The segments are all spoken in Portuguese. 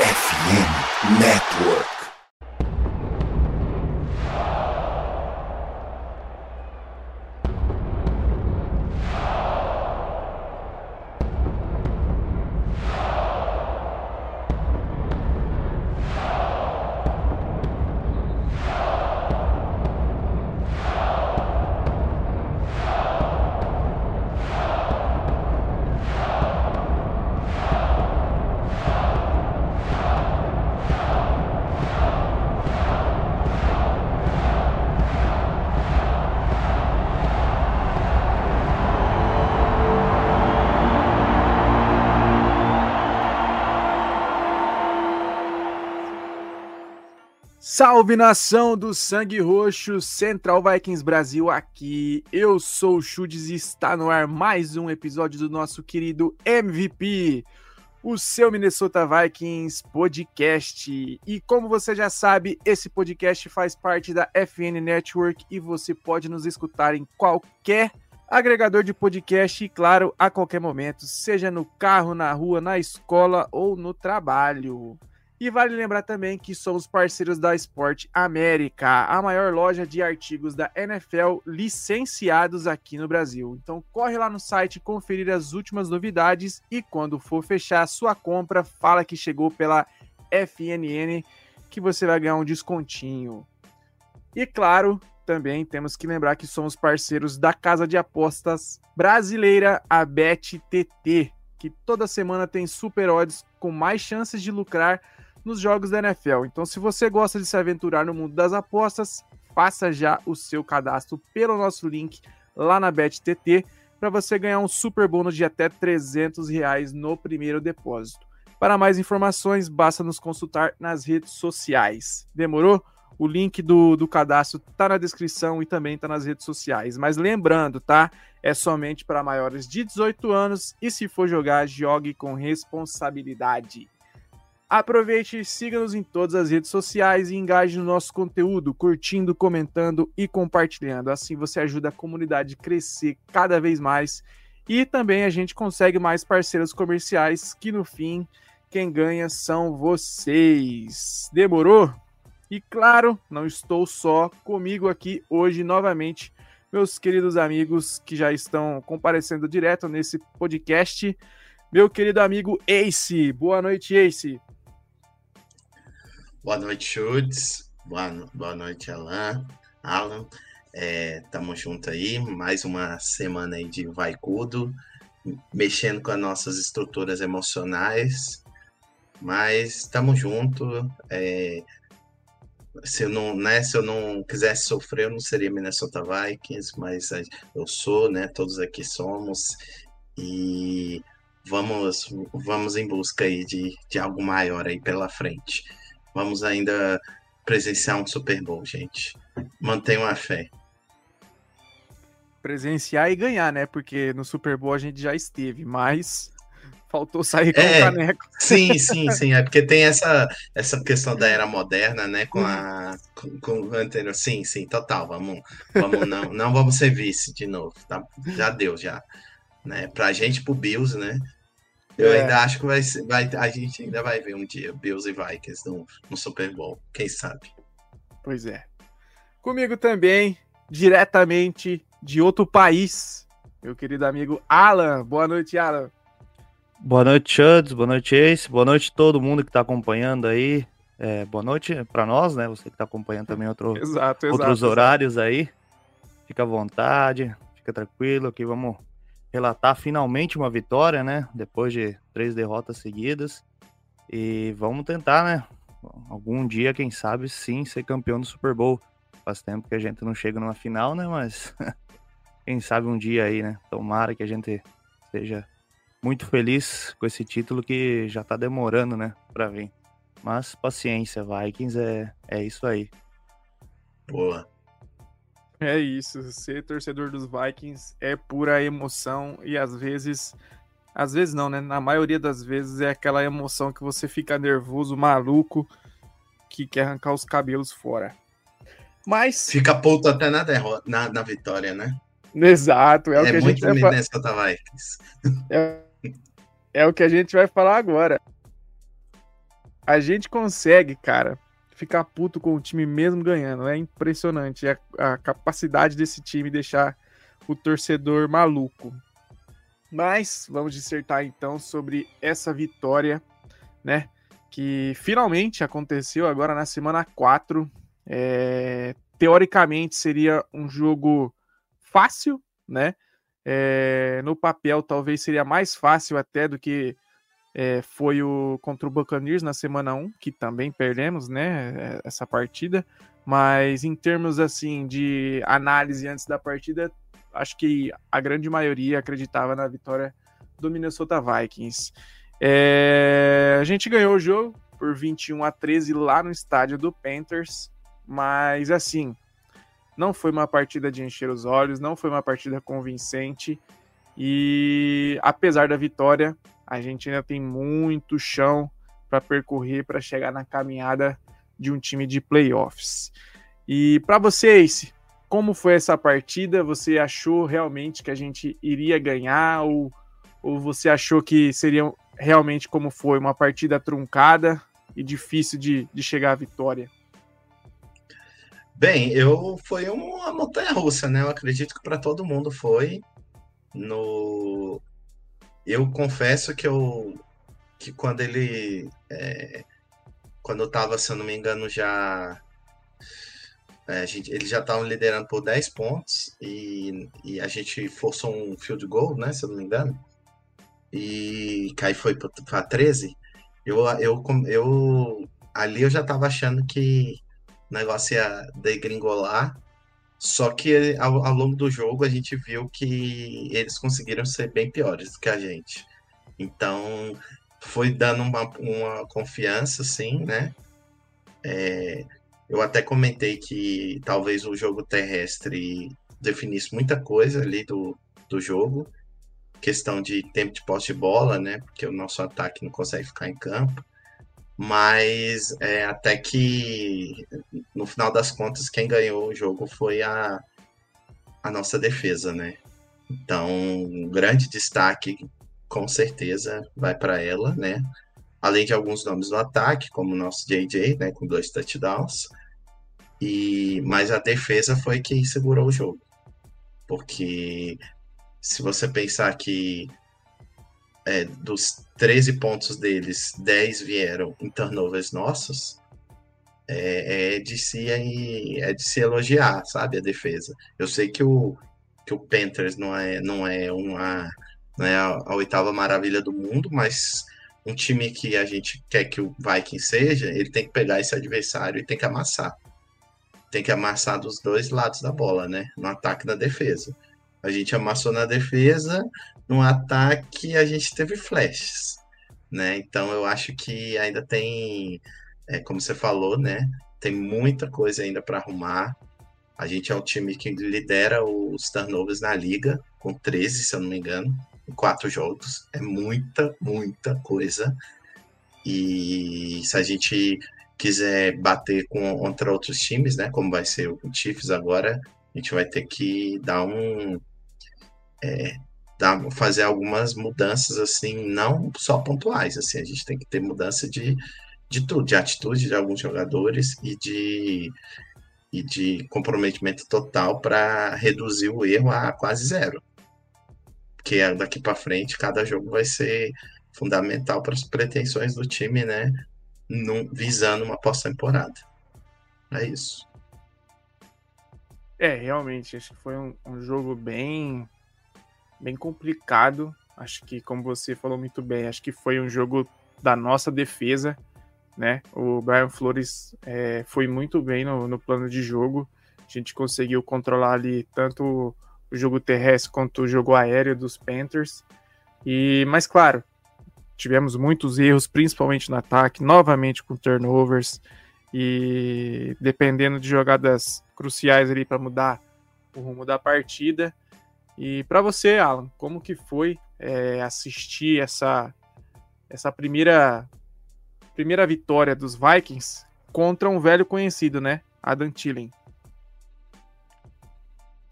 FM Network. Salve nação do Sangue Roxo, Central Vikings Brasil aqui. Eu sou o Chudes e está no ar mais um episódio do nosso querido MVP, o seu Minnesota Vikings podcast. E como você já sabe, esse podcast faz parte da FN Network e você pode nos escutar em qualquer agregador de podcast e, claro, a qualquer momento, seja no carro, na rua, na escola ou no trabalho. E vale lembrar também que somos parceiros da Sport América, a maior loja de artigos da NFL licenciados aqui no Brasil. Então corre lá no site conferir as últimas novidades e quando for fechar a sua compra, fala que chegou pela FNN que você vai ganhar um descontinho. E claro, também temos que lembrar que somos parceiros da casa de apostas brasileira, a BetTT, que toda semana tem super odds com mais chances de lucrar nos jogos da NFL. Então, se você gosta de se aventurar no mundo das apostas, faça já o seu cadastro pelo nosso link lá na BetTT para você ganhar um super bônus de até 300 reais no primeiro depósito. Para mais informações, basta nos consultar nas redes sociais. Demorou? O link do, do cadastro está na descrição e também está nas redes sociais. Mas lembrando, tá? É somente para maiores de 18 anos e se for jogar, jogue com responsabilidade. Aproveite, siga-nos em todas as redes sociais e engaje no nosso conteúdo, curtindo, comentando e compartilhando. Assim você ajuda a comunidade a crescer cada vez mais e também a gente consegue mais parceiros comerciais que no fim quem ganha são vocês. Demorou? E claro, não estou só comigo aqui hoje novamente, meus queridos amigos que já estão comparecendo direto nesse podcast. Meu querido amigo Ace. Boa noite, Ace. Boa noite, Schultz. Boa, boa noite, Alan. Alan. É, tamo junto aí, mais uma semana aí de Vaicudo, mexendo com as nossas estruturas emocionais, mas estamos junto. É, se eu não, né, se eu não quisesse sofrer, eu não seria Minnesota Vikings, mas eu sou, né? Todos aqui somos e vamos, vamos em busca aí de, de algo maior aí pela frente. Vamos ainda presenciar um Super Bowl, gente. Mantenham a fé. Presenciar e ganhar, né? Porque no Super Bowl a gente já esteve, mas faltou sair com é, o caneco. Sim, sim, sim. É porque tem essa, essa questão da era moderna, né? Com a. Com, com o anterior. Sim, sim, total. Vamos, vamos não, não vamos ser vice de novo. Tá? Já deu, já. Né? Pra gente, pro Bills, né? Eu é. ainda acho que vai, vai, a gente ainda vai ver um dia Bills e Vikings no, no Super Bowl, quem sabe. Pois é. Comigo também, diretamente de outro país, meu querido amigo Alan. Boa noite, Alan. Boa noite, Chuds. Boa noite, Ace. Boa noite todo mundo que está acompanhando aí. É, boa noite para nós, né? Você que está acompanhando também outro, exato, exato, outros exato. horários aí. Fica à vontade, fica tranquilo que vamos relatar finalmente uma vitória, né? Depois de três derrotas seguidas. E vamos tentar, né? Algum dia, quem sabe, sim, ser campeão do Super Bowl. Faz tempo que a gente não chega numa final, né? Mas quem sabe um dia aí, né? Tomara que a gente seja muito feliz com esse título que já tá demorando, né? Pra vir. Mas paciência, Vikings é, é isso aí. Boa. É isso, ser torcedor dos Vikings é pura emoção e às vezes, às vezes não, né? Na maioria das vezes é aquela emoção que você fica nervoso, maluco, que quer arrancar os cabelos fora. Mas fica puto até na derrota, na, na vitória, né? Exato, é, é o que a gente vai falar. É, é o que a gente vai falar agora. a gente consegue, cara, ficar puto com o time mesmo ganhando. É impressionante a, a capacidade desse time deixar o torcedor maluco. Mas vamos dissertar então sobre essa vitória, né? Que finalmente aconteceu agora na semana 4. É, teoricamente seria um jogo fácil, né? É, no papel talvez seria mais fácil até do que é, foi o contra o Buccaneers na semana 1, que também perdemos, né, é, essa partida, mas em termos assim de análise antes da partida, acho que a grande maioria acreditava na vitória do Minnesota Vikings. É, a gente ganhou o jogo por 21 a 13 lá no estádio do Panthers, mas assim, não foi uma partida de encher os olhos, não foi uma partida convincente. E apesar da vitória, a gente ainda tem muito chão para percorrer para chegar na caminhada de um time de playoffs. E para vocês, como foi essa partida? Você achou realmente que a gente iria ganhar ou, ou você achou que seria realmente como foi uma partida truncada e difícil de, de chegar à vitória? Bem, eu foi uma montanha russa, né? Eu acredito que para todo mundo foi. No eu confesso que eu que quando ele é, quando eu tava, se eu não me engano, já é, gente, eles já estavam liderando por 10 pontos e, e a gente forçou um field goal, né, se eu não me engano. E cai foi para 13. Eu, eu, eu ali eu já tava achando que o negócio ia degringolar só que ao, ao, longo do jogo a gente viu que eles conseguiram ser bem piores do que a gente. Então foi dando uma, uma confiança, sim, né? É, eu até comentei que talvez o jogo terrestre definisse muita coisa ali do, do jogo. Questão de tempo de posse de bola, né? Porque o nosso ataque não consegue ficar em campo mas é, até que no final das contas quem ganhou o jogo foi a, a nossa defesa, né? Então, um grande destaque com certeza vai para ela, né? Além de alguns nomes do ataque, como o nosso JJ, né, com dois touchdowns. E mas a defesa foi quem segurou o jogo. Porque se você pensar que é, dos 13 pontos deles, 10 vieram em turnovers nossos, é, é, de se, é de se elogiar, sabe, a defesa. Eu sei que o, que o Panthers não é, não é uma não é a, a oitava maravilha do mundo, mas um time que a gente quer que o Viking seja, ele tem que pegar esse adversário e tem que amassar. Tem que amassar dos dois lados da bola, né? No ataque e na defesa. A gente amassou na defesa, no ataque a gente teve flashes, né? Então eu acho que ainda tem, é, como você falou, né? Tem muita coisa ainda para arrumar. A gente é um time que lidera os turnovers na liga, com 13, se eu não me engano, em quatro jogos. É muita, muita coisa. E se a gente quiser bater com, contra outros times, né? Como vai ser o Chiefs agora, a gente vai ter que dar um. É, dar, fazer algumas mudanças, assim, não só pontuais, assim, a gente tem que ter mudança de, de tudo, de atitude de alguns jogadores e de, e de comprometimento total para reduzir o erro a quase zero. Porque daqui para frente, cada jogo vai ser fundamental para as pretensões do time, né? Num, visando uma pós-temporada. É isso. É, realmente, acho que foi um, um jogo bem bem complicado. Acho que, como você falou muito bem, acho que foi um jogo da nossa defesa, né? O Brian Flores é, foi muito bem no, no plano de jogo. A gente conseguiu controlar ali tanto o jogo terrestre quanto o jogo aéreo dos Panthers. E, mas claro, tivemos muitos erros, principalmente no ataque, novamente com turnovers e dependendo de jogadas cruciais ali para mudar o rumo da partida. E para você, Alan, como que foi é, assistir essa, essa primeira, primeira vitória dos Vikings contra um velho conhecido, né? Adam Thielen.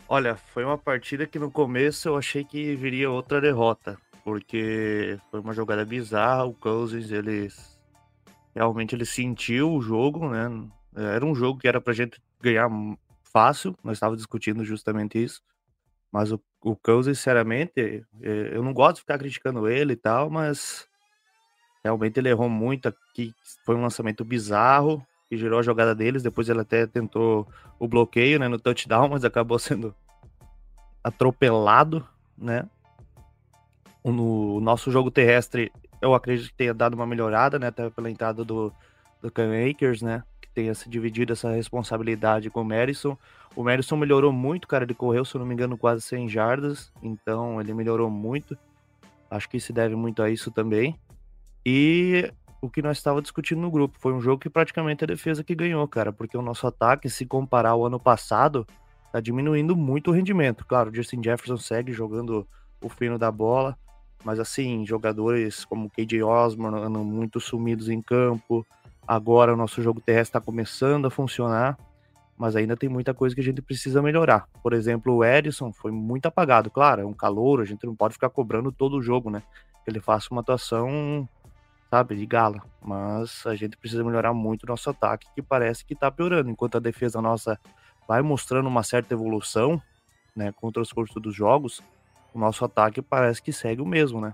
Olha, foi uma partida que no começo eu achei que viria outra derrota, porque foi uma jogada bizarra, o Cousins, eles Realmente ele sentiu o jogo, né? Era um jogo que era pra gente ganhar fácil, nós estávamos discutindo justamente isso. Mas o, o Cousins, sinceramente, eu não gosto de ficar criticando ele e tal, mas realmente ele errou muito aqui. Foi um lançamento bizarro que gerou a jogada deles. Depois ele até tentou o bloqueio né, no touchdown, mas acabou sendo atropelado, né? No nosso jogo terrestre, eu acredito que tenha dado uma melhorada, né? Até pela entrada do, do Cam Akers, né? Tenha se dividido essa responsabilidade com o Madison. O Madison melhorou muito, cara. Ele correu, se eu não me engano, quase 100 jardas. Então, ele melhorou muito. Acho que se deve muito a isso também. E o que nós estávamos discutindo no grupo foi um jogo que praticamente a defesa que ganhou, cara. Porque o nosso ataque, se comparar ao ano passado, tá diminuindo muito o rendimento. Claro, o Justin Jefferson segue jogando o fino da bola. Mas assim, jogadores como KJ Osborne andam muito sumidos em campo. Agora o nosso jogo terrestre está começando a funcionar mas ainda tem muita coisa que a gente precisa melhorar. Por exemplo, o Edson foi muito apagado, claro, é um calor, a gente não pode ficar cobrando todo o jogo, né? Que ele faça uma atuação, sabe, de gala. Mas a gente precisa melhorar muito o nosso ataque, que parece que tá piorando, enquanto a defesa nossa vai mostrando uma certa evolução, né, com o transcurso dos jogos, o nosso ataque parece que segue o mesmo, né?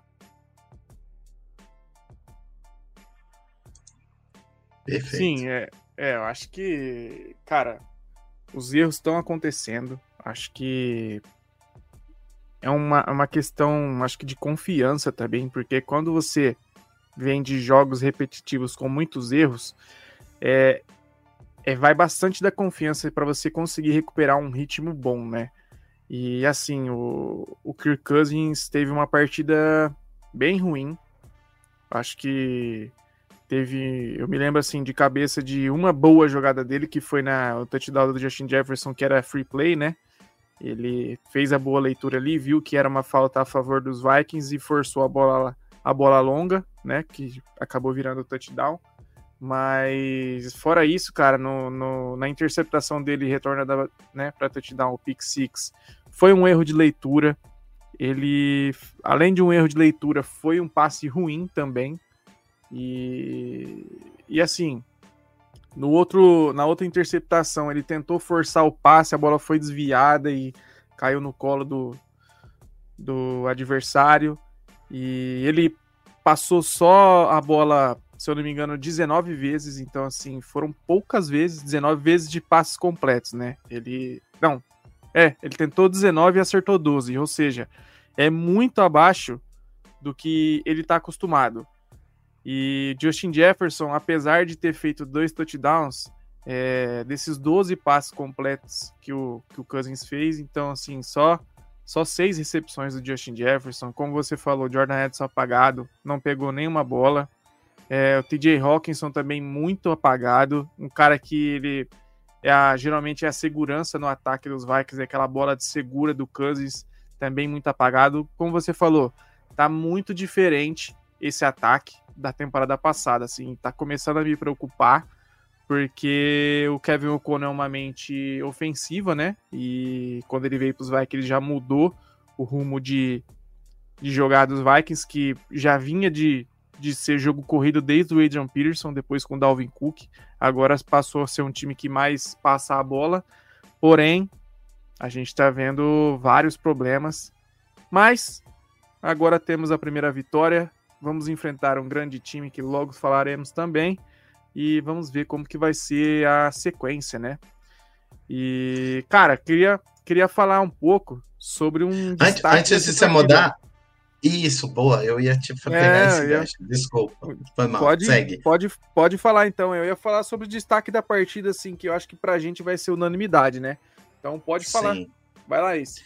Perfeito. Sim, é, é, eu acho que, cara, os erros estão acontecendo. Acho que é uma, uma questão, acho que de confiança também, porque quando você vem de jogos repetitivos com muitos erros, é, é vai bastante da confiança para você conseguir recuperar um ritmo bom, né? E assim, o, o Kirk Cousins teve uma partida bem ruim. Acho que Teve, eu me lembro assim de cabeça de uma boa jogada dele que foi na o touchdown do Justin Jefferson, que era free play, né? Ele fez a boa leitura ali, viu que era uma falta a favor dos Vikings e forçou a bola a bola longa, né, que acabou virando touchdown. Mas fora isso, cara, no, no na interceptação dele retorna da, né, para touchdown o pick six, foi um erro de leitura. Ele, além de um erro de leitura, foi um passe ruim também. E, e assim, no outro, na outra interceptação, ele tentou forçar o passe, a bola foi desviada e caiu no colo do, do adversário. E ele passou só a bola, se eu não me engano, 19 vezes. Então, assim, foram poucas vezes, 19 vezes de passes completos, né? Ele. Não. É, ele tentou 19 e acertou 12. Ou seja, é muito abaixo do que ele está acostumado. E Justin Jefferson, apesar de ter feito dois touchdowns, é, desses 12 passes completos que o, que o Cousins fez, então, assim, só só seis recepções do Justin Jefferson. Como você falou, Jordan Edson apagado, não pegou nenhuma bola. É, o TJ Hawkinson também muito apagado. Um cara que ele é a, geralmente é a segurança no ataque dos Vikings, é aquela bola de segura do Cousins, também muito apagado. Como você falou, tá muito diferente esse ataque da temporada passada, assim, tá começando a me preocupar, porque o Kevin O'Connor é uma mente ofensiva, né? E quando ele veio para os Vikings, ele já mudou o rumo de, de jogar dos Vikings, que já vinha de, de ser jogo corrido desde o Adrian Peterson, depois com o Dalvin Cook. Agora passou a ser um time que mais passa a bola. Porém, a gente está vendo vários problemas. Mas agora temos a primeira vitória Vamos enfrentar um grande time que logo falaremos também e vamos ver como que vai ser a sequência, né? E, cara, queria, queria falar um pouco sobre um Antes, antes de você mudar, isso, boa, eu ia te pegar é, esse ia... desculpa, foi mal, pode, segue. Pode, pode falar então, eu ia falar sobre o destaque da partida, assim, que eu acho que pra gente vai ser unanimidade, né? Então pode falar, Sim. vai lá, isso.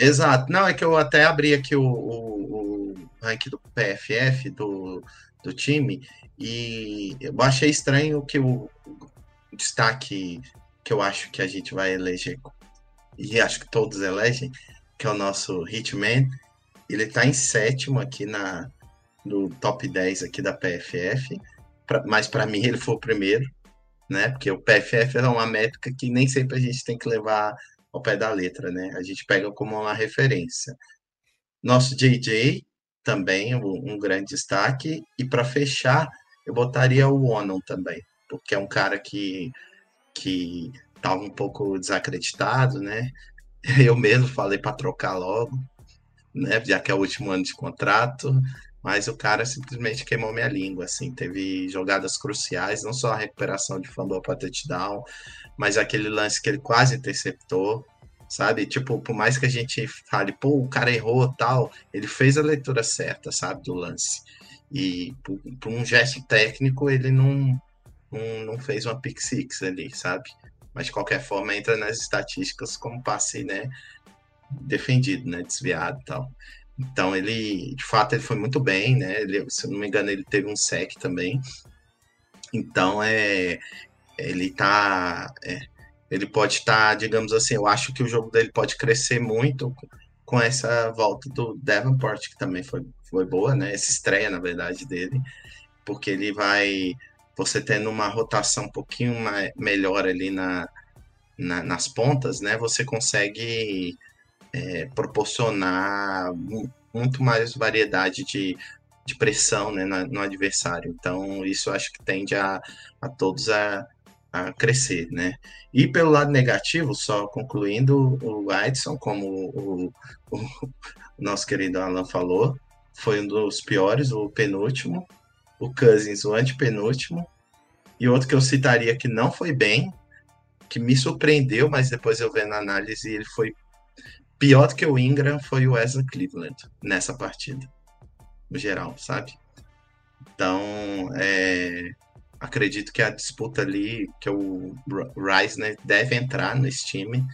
Exato. Não, é que eu até abri aqui o, o, o ranking do PFF do, do time e eu achei estranho que o, destaque que eu acho que a gente vai eleger, e acho que todos elegem, que é o nosso Hitman, ele tá em sétimo aqui na, no top 10 aqui da PFF, pra, mas para mim ele foi o primeiro, né? Porque o PFF é uma métrica que nem sempre a gente tem que levar ao pé da letra, né? A gente pega como uma referência. Nosso JJ também um, grande destaque e para fechar eu botaria o Onon também, porque é um cara que, que tava um pouco desacreditado, né? Eu mesmo falei para trocar logo, né? Já que é o último ano de contrato, mas o cara simplesmente queimou minha língua, assim, teve jogadas cruciais, não só a recuperação de fumble para touchdown, mas aquele lance que ele quase interceptou, sabe? Tipo, por mais que a gente fale, pô, o cara errou tal, ele fez a leitura certa, sabe, do lance. E por, por um gesto técnico, ele não, não, não, fez uma pick six ali, sabe? Mas de qualquer forma entra nas estatísticas como passe, né? Defendido, né? Desviado e tal. Então ele, de fato, ele foi muito bem, né? Ele, se eu não me engano, ele teve um sec também. Então é, ele tá, é, ele pode estar, tá, digamos assim, eu acho que o jogo dele pode crescer muito com essa volta do Davenport, que também foi, foi boa, né? Essa estreia, na verdade, dele, porque ele vai. Você tendo uma rotação um pouquinho mais, melhor ali na, na, nas pontas, né? Você consegue é, proporcionar muito mais variedade de, de pressão né, no adversário. Então, isso acho que tende a, a todos a, a crescer, né? E pelo lado negativo, só concluindo, o Edson, como o, o, o nosso querido Alan falou, foi um dos piores, o penúltimo. O Cousins, o antepenúltimo. E outro que eu citaria que não foi bem, que me surpreendeu, mas depois eu vendo a análise, ele foi pior do que o Ingram, foi o Wesley Cleveland nessa partida. No geral, sabe? Então, é, acredito que a disputa ali, que o Reisner deve entrar nesse time.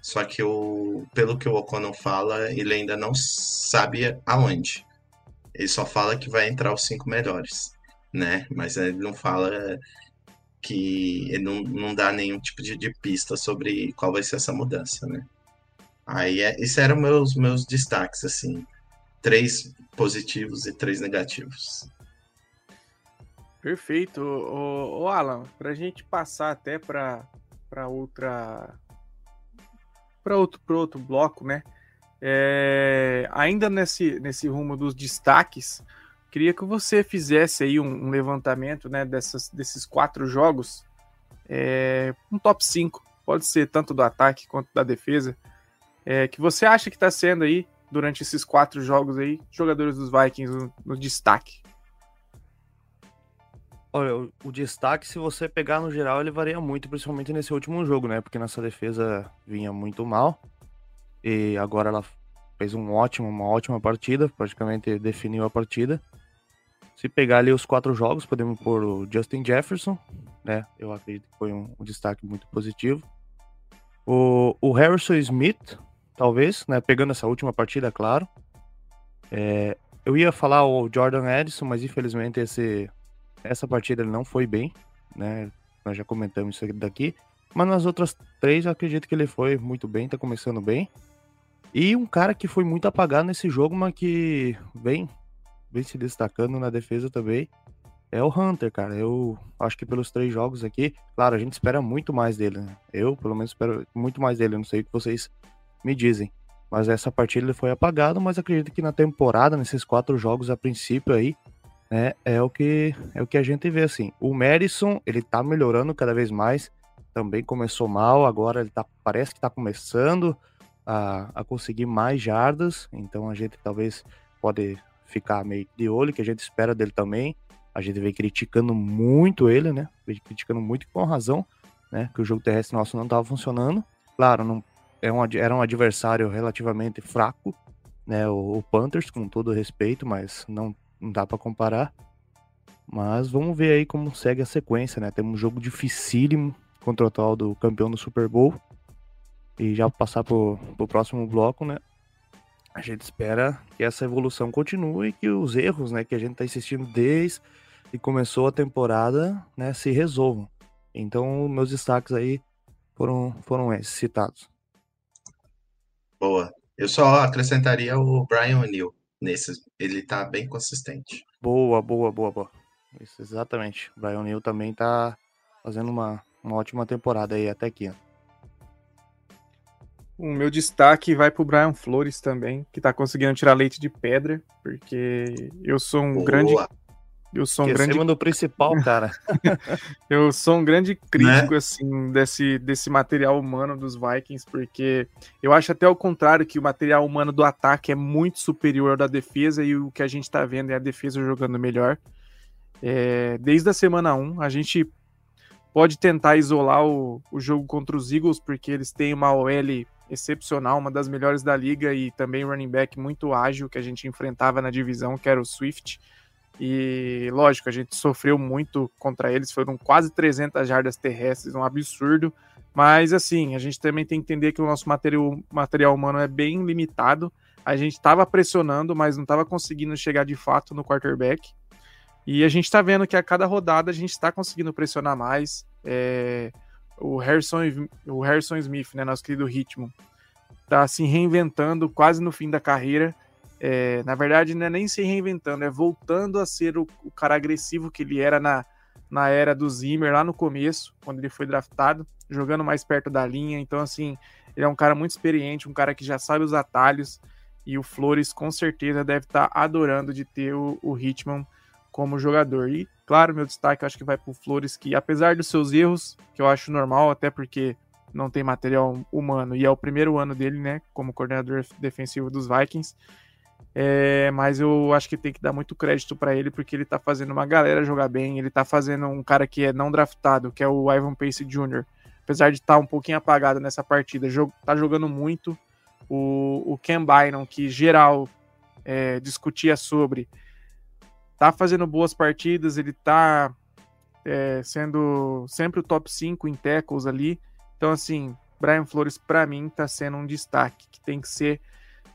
Só que o, pelo que o O'Connell fala, ele ainda não sabe aonde. Ele só fala que vai entrar os cinco melhores, né? Mas ele não fala que ele não, não dá nenhum tipo de, de pista sobre qual vai ser essa mudança, né? Aí, é, esses eram meus meus destaques, assim, três positivos e três negativos. Perfeito. O, o Alan, para a gente passar até para outra para outro, outro bloco, né? É, ainda nesse, nesse rumo dos destaques, queria que você fizesse aí um, um levantamento né, dessas, desses quatro jogos, é, um top 5, pode ser tanto do ataque quanto da defesa, é, que você acha que está sendo aí, durante esses quatro jogos aí, jogadores dos Vikings no, no destaque. Olha, o, o, destaque, se você pegar no geral, ele varia muito, principalmente nesse último jogo, né? Porque nossa defesa vinha muito mal. E agora ela fez um ótimo, uma ótima partida, praticamente definiu a partida. Se pegar ali os quatro jogos, podemos pôr o Justin Jefferson, né? Eu acredito que foi um, um destaque muito positivo. O, o, Harrison Smith, talvez, né? Pegando essa última partida, claro. É, eu ia falar o Jordan Edison, mas infelizmente esse essa partida ele não foi bem, né? Nós já comentamos isso daqui. Mas nas outras três, eu acredito que ele foi muito bem, tá começando bem. E um cara que foi muito apagado nesse jogo, mas que vem, vem se destacando na defesa também, é o Hunter, cara. Eu acho que pelos três jogos aqui, claro, a gente espera muito mais dele, né? Eu, pelo menos, espero muito mais dele. Eu não sei o que vocês me dizem. Mas essa partida ele foi apagado, mas acredito que na temporada, nesses quatro jogos a princípio aí, né, é o que é o que a gente vê assim. O Madison, ele tá melhorando cada vez mais. Também começou mal, agora ele tá parece que tá começando a, a conseguir mais jardas, então a gente talvez pode ficar meio de olho que a gente espera dele também. A gente vem criticando muito ele, né? Vem criticando muito com razão, né? Que o jogo terrestre nosso não estava funcionando. Claro, não é um, era um adversário relativamente fraco, né? O, o Panthers, com todo respeito, mas não não dá para comparar. Mas vamos ver aí como segue a sequência, né? Temos um jogo dificílimo contra o atual do campeão do Super Bowl. E já passar pro, pro próximo bloco, né? A gente espera que essa evolução continue e que os erros, né, que a gente tá assistindo desde que começou a temporada, né, se resolvam. Então, meus destaques aí foram, foram esses citados. Boa. Eu só acrescentaria o Brian O'Neill nesse. Ele tá bem consistente. Boa, boa, boa, boa. Isso, exatamente. O Brian Neal também tá fazendo uma, uma ótima temporada aí até aqui. O meu destaque vai pro Brian Flores também, que tá conseguindo tirar leite de pedra, porque eu sou um boa. grande Eu sou um grande. do principal, cara. eu sou um grande crítico, né? assim, desse, desse material humano dos Vikings, porque eu acho até o contrário, que o material humano do ataque é muito superior ao da defesa e o que a gente tá vendo é a defesa jogando melhor. É, desde a semana 1, a gente pode tentar isolar o, o jogo contra os Eagles, porque eles têm uma OL excepcional, uma das melhores da liga e também running back muito ágil que a gente enfrentava na divisão, que era o Swift. E lógico, a gente sofreu muito contra eles, foram quase 300 jardas terrestres, um absurdo. Mas assim, a gente também tem que entender que o nosso material, material humano é bem limitado. A gente estava pressionando, mas não estava conseguindo chegar de fato no quarterback. E a gente está vendo que a cada rodada a gente está conseguindo pressionar mais. É, o, Harrison, o Harrison Smith, né, nosso querido Ritmo, está se reinventando quase no fim da carreira é, na verdade, não é nem se reinventando, é voltando a ser o, o, cara agressivo que ele era na, na era do Zimmer, lá no começo, quando ele foi draftado, jogando mais perto da linha. Então, assim, ele é um cara muito experiente, um cara que já sabe os atalhos. E o Flores, com certeza, deve estar tá adorando de ter o, o Hitman como jogador. E, claro, meu destaque eu acho que vai para o Flores, que apesar dos seus erros, que eu acho normal, até porque não tem material humano, e é o primeiro ano dele, né, como coordenador defensivo dos Vikings, é, mas eu acho que tem que dar muito crédito para ele, porque ele tá fazendo uma galera jogar bem. Ele tá fazendo um cara que é não draftado, que é o Ivan Pace Jr. Apesar de estar tá um pouquinho apagado nessa partida, jogo, tá jogando muito. O, o Ken Bynum, que geral é, discutia sobre, tá fazendo boas partidas, ele tá é, sendo sempre o top 5 em tackles ali. Então, assim, Brian Flores, para mim, tá sendo um destaque que tem que ser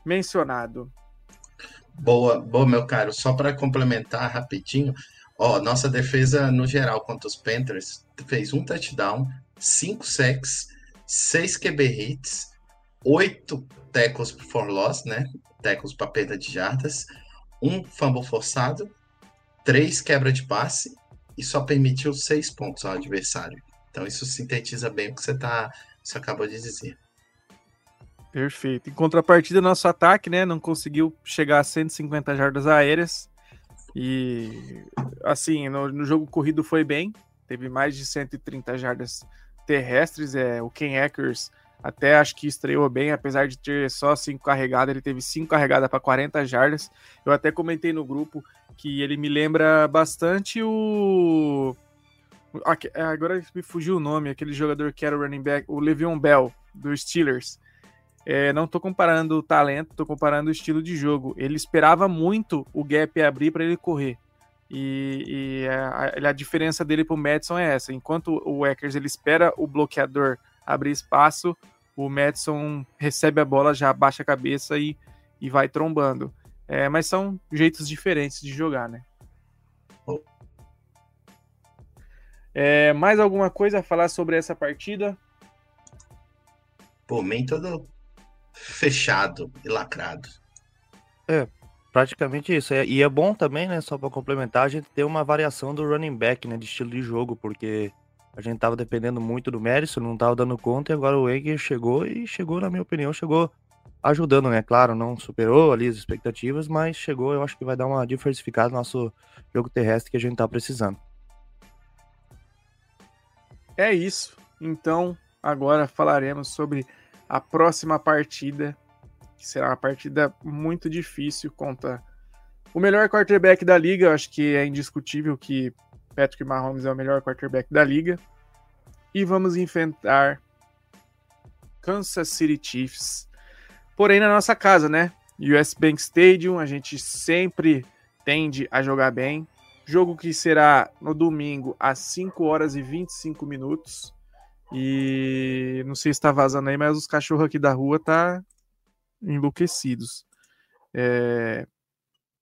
mencionado. Boa, boa, meu caro. Só para complementar rapidinho, ó, nossa defesa no geral contra os Panthers fez um touchdown, cinco sacks, seis QB hits, oito tackles for loss, né? Tackles para perda de jardas, um fumble forçado, três quebra de passe e só permitiu seis pontos ao adversário. Então isso sintetiza bem o que você tá, você acabou de dizer. Perfeito. Em contrapartida, nosso ataque, né, não conseguiu chegar a 150 jardas aéreas. E assim, no, no, jogo corrido foi bem, teve mais de 130 jardas terrestres. É, o Ken Eckers até acho que estreou bem, apesar de ter só cinco carregadas, ele teve cinco carregadas para 40 jardas. Eu até comentei no grupo que ele me lembra bastante o. Agora me fugiu o nome, aquele jogador que era o running back, o Le'Veon Bell, dos Steelers. É, não estou comparando o talento, estou comparando o estilo de jogo. Ele esperava muito o gap abrir para ele correr. E, e a, a, diferença dele para o Madison é essa. Enquanto o Eckers ele espera o bloqueador abrir espaço, o Madison recebe a bola, já abaixa a cabeça e, e vai trombando. É, mas são jeitos diferentes de jogar, né? É, mais alguma coisa a falar sobre essa partida? Por mim, todo, fechado e lacrado. É, praticamente isso. É, e é bom também, né, só para complementar, a gente ter uma variação do running back, né, de estilo de jogo, porque a gente tava dependendo muito do Madison, não tava dando conta, e agora o Egger chegou e chegou, na minha opinião, chegou ajudando, né? Claro, não superou ali as expectativas, mas chegou, eu acho que vai dar uma diversificada no nosso jogo terrestre que a gente tá precisando. É isso. Então, agora falaremos sobre a próxima partida, que será uma partida muito difícil contra o melhor quarterback da liga. Eu acho que é indiscutível que Patrick Mahomes é o melhor quarterback da liga. E vamos enfrentar Kansas City Chiefs. Porém, na nossa casa, né? US Bank Stadium, a gente sempre tende a jogar bem. Jogo que será no domingo às 5 horas e 25 minutos. E não sei se tá vazando aí, mas os cachorros aqui da rua tá enlouquecidos. É...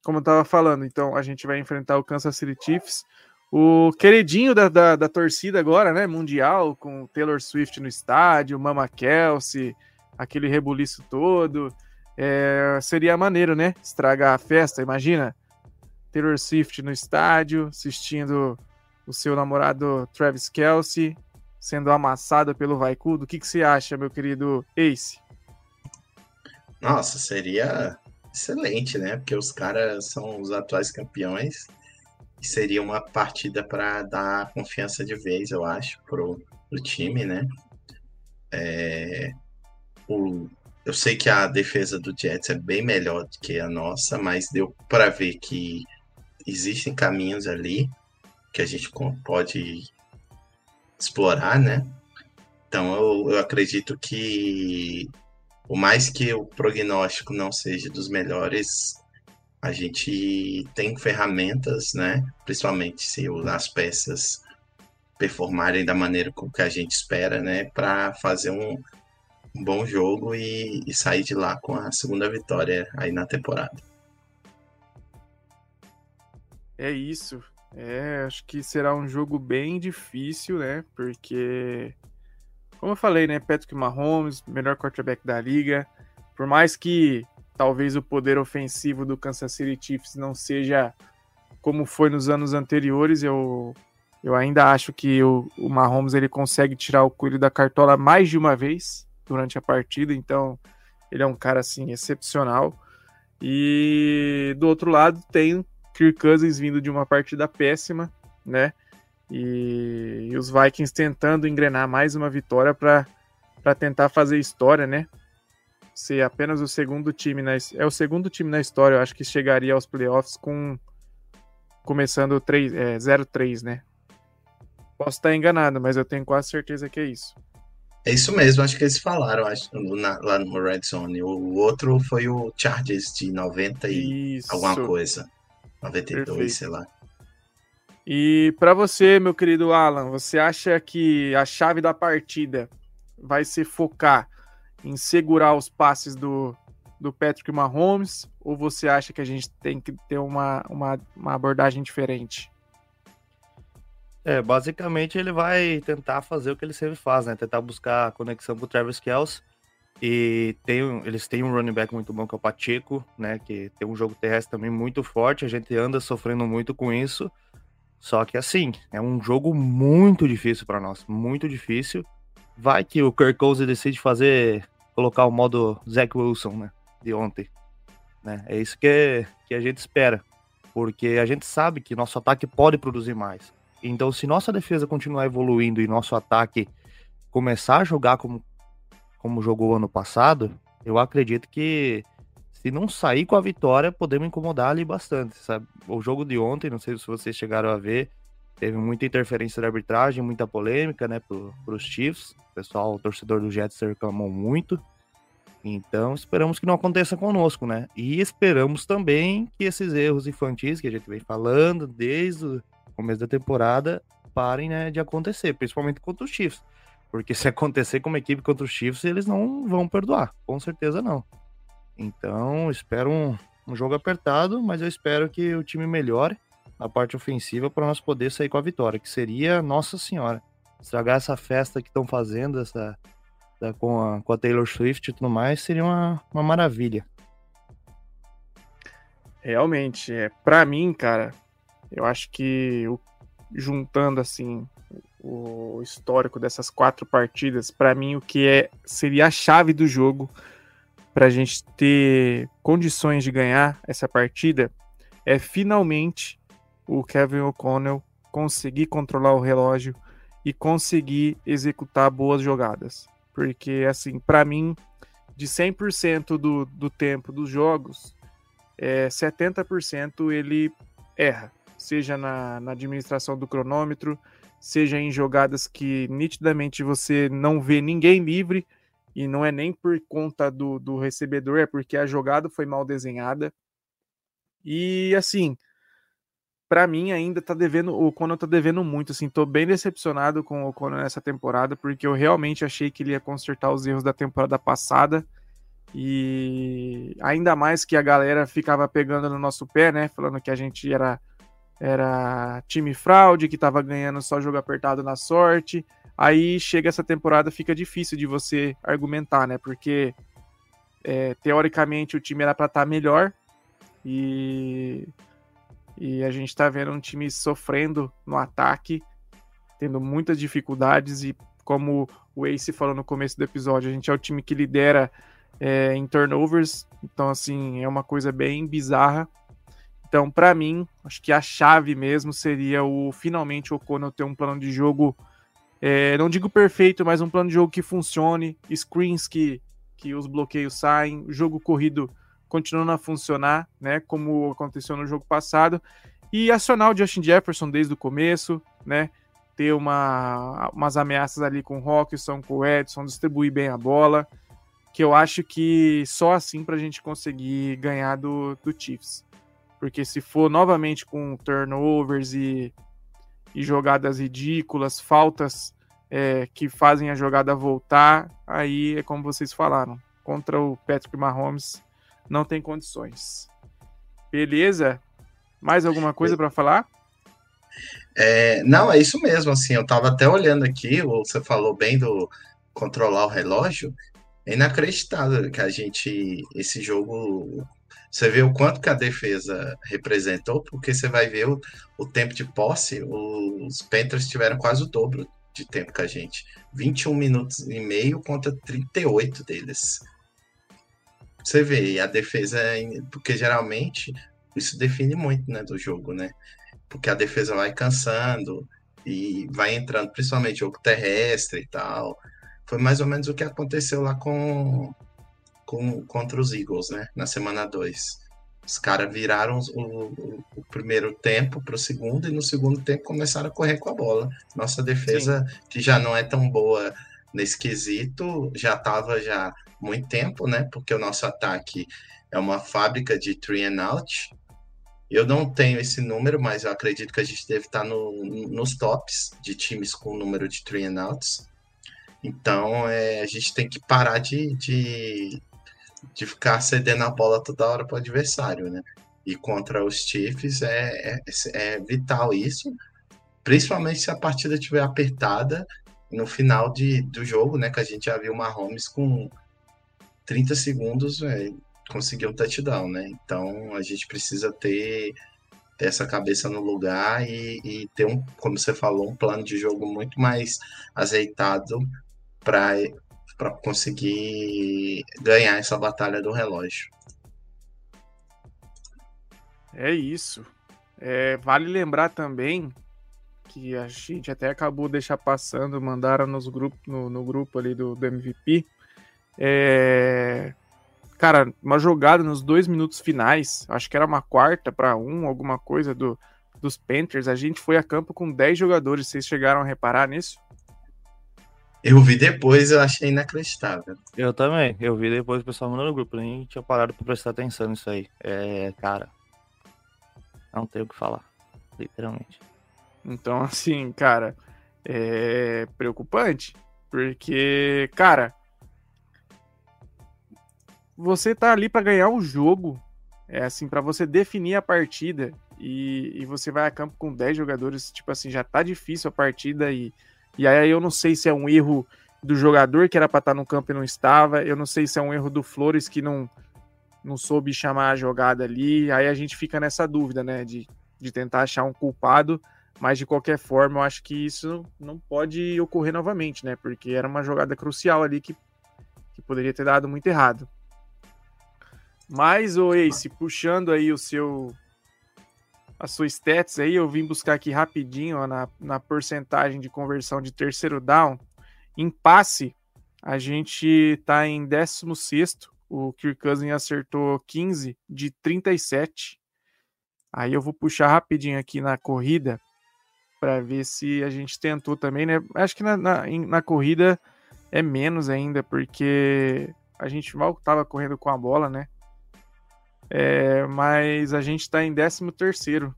Como eu tava falando, então a gente vai enfrentar o Kansas City Chiefs. O queridinho da, da, da torcida agora, né? Mundial, com Taylor Swift no estádio, Mama Kelsey, aquele rebuliço todo. É... Seria maneiro, né? Estragar a festa, imagina. Taylor Swift no estádio, assistindo o seu namorado Travis Kelsey sendo amassada pelo Vaicudo. O que, que você acha, meu querido Ace? Nossa, seria excelente, né? Porque os caras são os atuais campeões seria uma partida para dar confiança de vez, eu acho, pro, pro time, né? É, o, eu sei que a defesa do Jets é bem melhor do que a nossa, mas deu para ver que existem caminhos ali que a gente pode explorar, né? Então eu, eu acredito que por mais que o prognóstico não seja dos melhores, a gente tem ferramentas, né? Principalmente se as peças performarem da maneira que a gente espera, né? Para fazer um, um, bom jogo e, e sair de lá com a segunda vitória aí na temporada. É isso. É, acho que será um jogo bem difícil, né? Porque, como eu falei, né? Patrick Mahomes, melhor quarterback da liga. Por mais que talvez o poder ofensivo do Kansas City Chiefs não seja como foi nos anos anteriores, eu, eu ainda acho que o, o Mahomes ele consegue tirar o coelho da cartola mais de uma vez durante a partida, então ele é um cara assim excepcional. E do outro lado tem Kirk Cousins vindo de uma partida péssima, né? E, e os Vikings tentando engrenar mais uma vitória para tentar fazer história, né? Ser apenas o segundo time na, é o segundo time na história, eu acho que chegaria aos playoffs com começando 3, é, 0-3, né? Posso estar enganado, mas eu tenho quase certeza que é isso. É isso mesmo, acho que eles falaram acho, na, lá no Red Zone. O, outro foi o Chargers de 90 e isso. alguma coisa. 92, Perfeito. sei lá. E para você, meu querido Alan, você acha que a chave da partida vai ser focar em segurar os passes do, do Patrick Mahomes ou você acha que a gente tem que ter uma, uma, uma abordagem diferente? É, basicamente ele vai tentar fazer o que ele sempre faz, né? Tentar buscar a conexão com o Travis Kelce e tem, eles têm um running back muito bom que é o Pacheco, né? Que tem um jogo terrestre também muito forte. A gente anda sofrendo muito com isso. Só que assim, é um jogo muito difícil para nós, muito difícil. Vai que o Kirk Cousins decide fazer, colocar o modo Zach Wilson, né? De ontem. Né? É isso que, que a gente espera. Porque a gente sabe que nosso ataque pode produzir mais. Então, se nossa defesa continuar evoluindo e nosso ataque começar a jogar como como jogou ano passado, eu acredito que se não sair com a vitória, podemos incomodar ali bastante, sabe? O jogo de ontem, não sei se vocês chegaram a ver, teve muita interferência da arbitragem, muita polêmica, né, para os Chiefs. O pessoal, o torcedor do Jets reclamou muito. Então, esperamos que não aconteça conosco, né? E esperamos também que esses erros infantis que a gente vem falando desde o começo da temporada parem, né, de acontecer, principalmente contra os Chiefs. Porque se acontecer com uma equipe contra os Chiefs, eles não vão perdoar. Com certeza não. Então, espero um, um jogo apertado, mas eu espero que o time melhore a parte ofensiva para nós poder sair com a vitória, que seria, nossa senhora, estragar essa festa que estão fazendo essa, da, com, a, com a Taylor Swift e tudo mais, seria uma, uma maravilha. Realmente, é, para mim, cara, eu acho que o, juntando assim o histórico dessas quatro partidas, para mim o que é seria a chave do jogo para a gente ter condições de ganhar essa partida é finalmente o Kevin O'Connell conseguir controlar o relógio e conseguir executar boas jogadas. Porque, assim, para mim, de 100% do, do tempo dos jogos, é, 70% ele erra, seja na, na administração do cronômetro, seja em jogadas que nitidamente você não vê ninguém livre, e não é nem por conta do, do recebedor, é porque a jogada foi mal desenhada. E assim, para mim ainda tá devendo, o Conor tá devendo muito, assim, tô bem decepcionado com o Conor nessa temporada, porque eu realmente achei que ele ia consertar os erros da temporada passada. E ainda mais que a galera ficava pegando no nosso pé, né, falando que a gente era era time fraude, que estava ganhando só jogo apertado na sorte. Aí chega essa temporada, fica difícil de você argumentar, né? Porque é, teoricamente o time era para estar tá melhor e, e a gente está vendo um time sofrendo no ataque, tendo muitas dificuldades e como o Ace falou no começo do episódio, a gente é o time que lidera é, em turnovers, então assim é uma coisa bem bizarra Então, para mim, acho que a chave mesmo seria o finalmente o O'Connell ter um plano de jogo, é, não digo perfeito, mas um plano de jogo que funcione, screens que, que os bloqueios saem, jogo corrido continuando a funcionar, né, como aconteceu no jogo passado, e acionar o Justin Jefferson desde o começo, né, ter uma, umas ameaças ali com o Rockson, com o Edson, distribuir bem a bola, que eu acho que só assim para a gente conseguir ganhar do, do Chiefs. Porque se for novamente com turnovers e, e jogadas ridículas, faltas é, que fazem a jogada voltar, aí é como vocês falaram, contra o Patrick Mahomes não tem condições. Beleza? Mais alguma coisa para falar? É, não, é isso mesmo. Assim, eu estava até olhando aqui. Você falou bem do controlar o relógio. É inacreditável que a gente esse jogo você vê o quanto que a defesa representou, porque você vai ver o, o tempo de posse, os Panthers tiveram quase o dobro de tempo que a gente. 21 minutos e meio contra 38 deles. Você vê, a defesa, é porque geralmente isso define muito, né, do jogo, né? Porque a defesa vai cansando e vai entrando, principalmente jogo terrestre e tal. Foi mais ou menos o que aconteceu lá com, com contra os Eagles, né, na semana 2. Os caras viraram o, o, primeiro tempo para o segundo e no segundo tempo começaram a correr com a bola. Nossa defesa, Sim. que já não é tão boa nesse quesito, já estava já muito tempo, né? Porque o nosso ataque é uma fábrica de three and out. Eu não tenho esse número, mas eu acredito que a gente deve estar no, nos tops de times com o número de three and outs. Então é, a gente tem que parar de, de, de ficar cedendo a bola toda hora para o adversário, né? E contra os Chiefs é, é, é vital isso, principalmente se a partida estiver apertada no final de, do jogo, né? Que a gente já viu o Mahomes com 30 segundos véio, conseguir um touchdown, né? Então a gente precisa ter, ter essa cabeça no lugar e, e, ter um, como você falou, um plano de jogo muito mais azeitado para para conseguir ganhar essa batalha do relógio. É isso. É, vale lembrar também que a gente até acabou de deixar passando, mandaram nos grupo, no, no grupo ali do, do MVP é... Cara, uma jogada nos dois minutos finais, acho que era uma quarta para um, alguma coisa do, dos Panthers. A gente foi a campo com 10 jogadores. Vocês chegaram a reparar nisso? Eu vi depois, eu achei inacreditável. Eu também, eu vi depois o pessoal mandando no grupo, nem tinha parado pra prestar atenção nisso aí. É, cara, não tenho o que falar, literalmente. Então, assim, cara, é preocupante, porque, cara, você tá ali para ganhar o jogo, é assim, para você definir a partida e, e, você vai a campo com 10 jogadores, tipo assim, já tá difícil a partida e, e aí eu não sei se é um erro do jogador que era para estar tá no campo e não estava, eu não sei se é um erro do Flores que não, não soube chamar a jogada ali, aí a gente fica nessa dúvida, né, de, de tentar achar um culpado, mas de qualquer forma eu acho que isso não pode ocorrer novamente, né, porque era uma jogada crucial ali que, que poderia ter dado muito errado. Mas, o Ace, puxando aí o seu. A sua stats aí, eu vim buscar aqui rapidinho ó, na, na porcentagem de conversão de terceiro down. Em passe, a gente tá em 16. O Kirk Cousins acertou 15 de 37. Aí eu vou puxar rapidinho aqui na corrida para ver se a gente tentou também, né? Acho que na, na, na, corrida é menos ainda, porque a gente mal tava correndo com a bola, né? É, mas a gente está em 13 terceiro.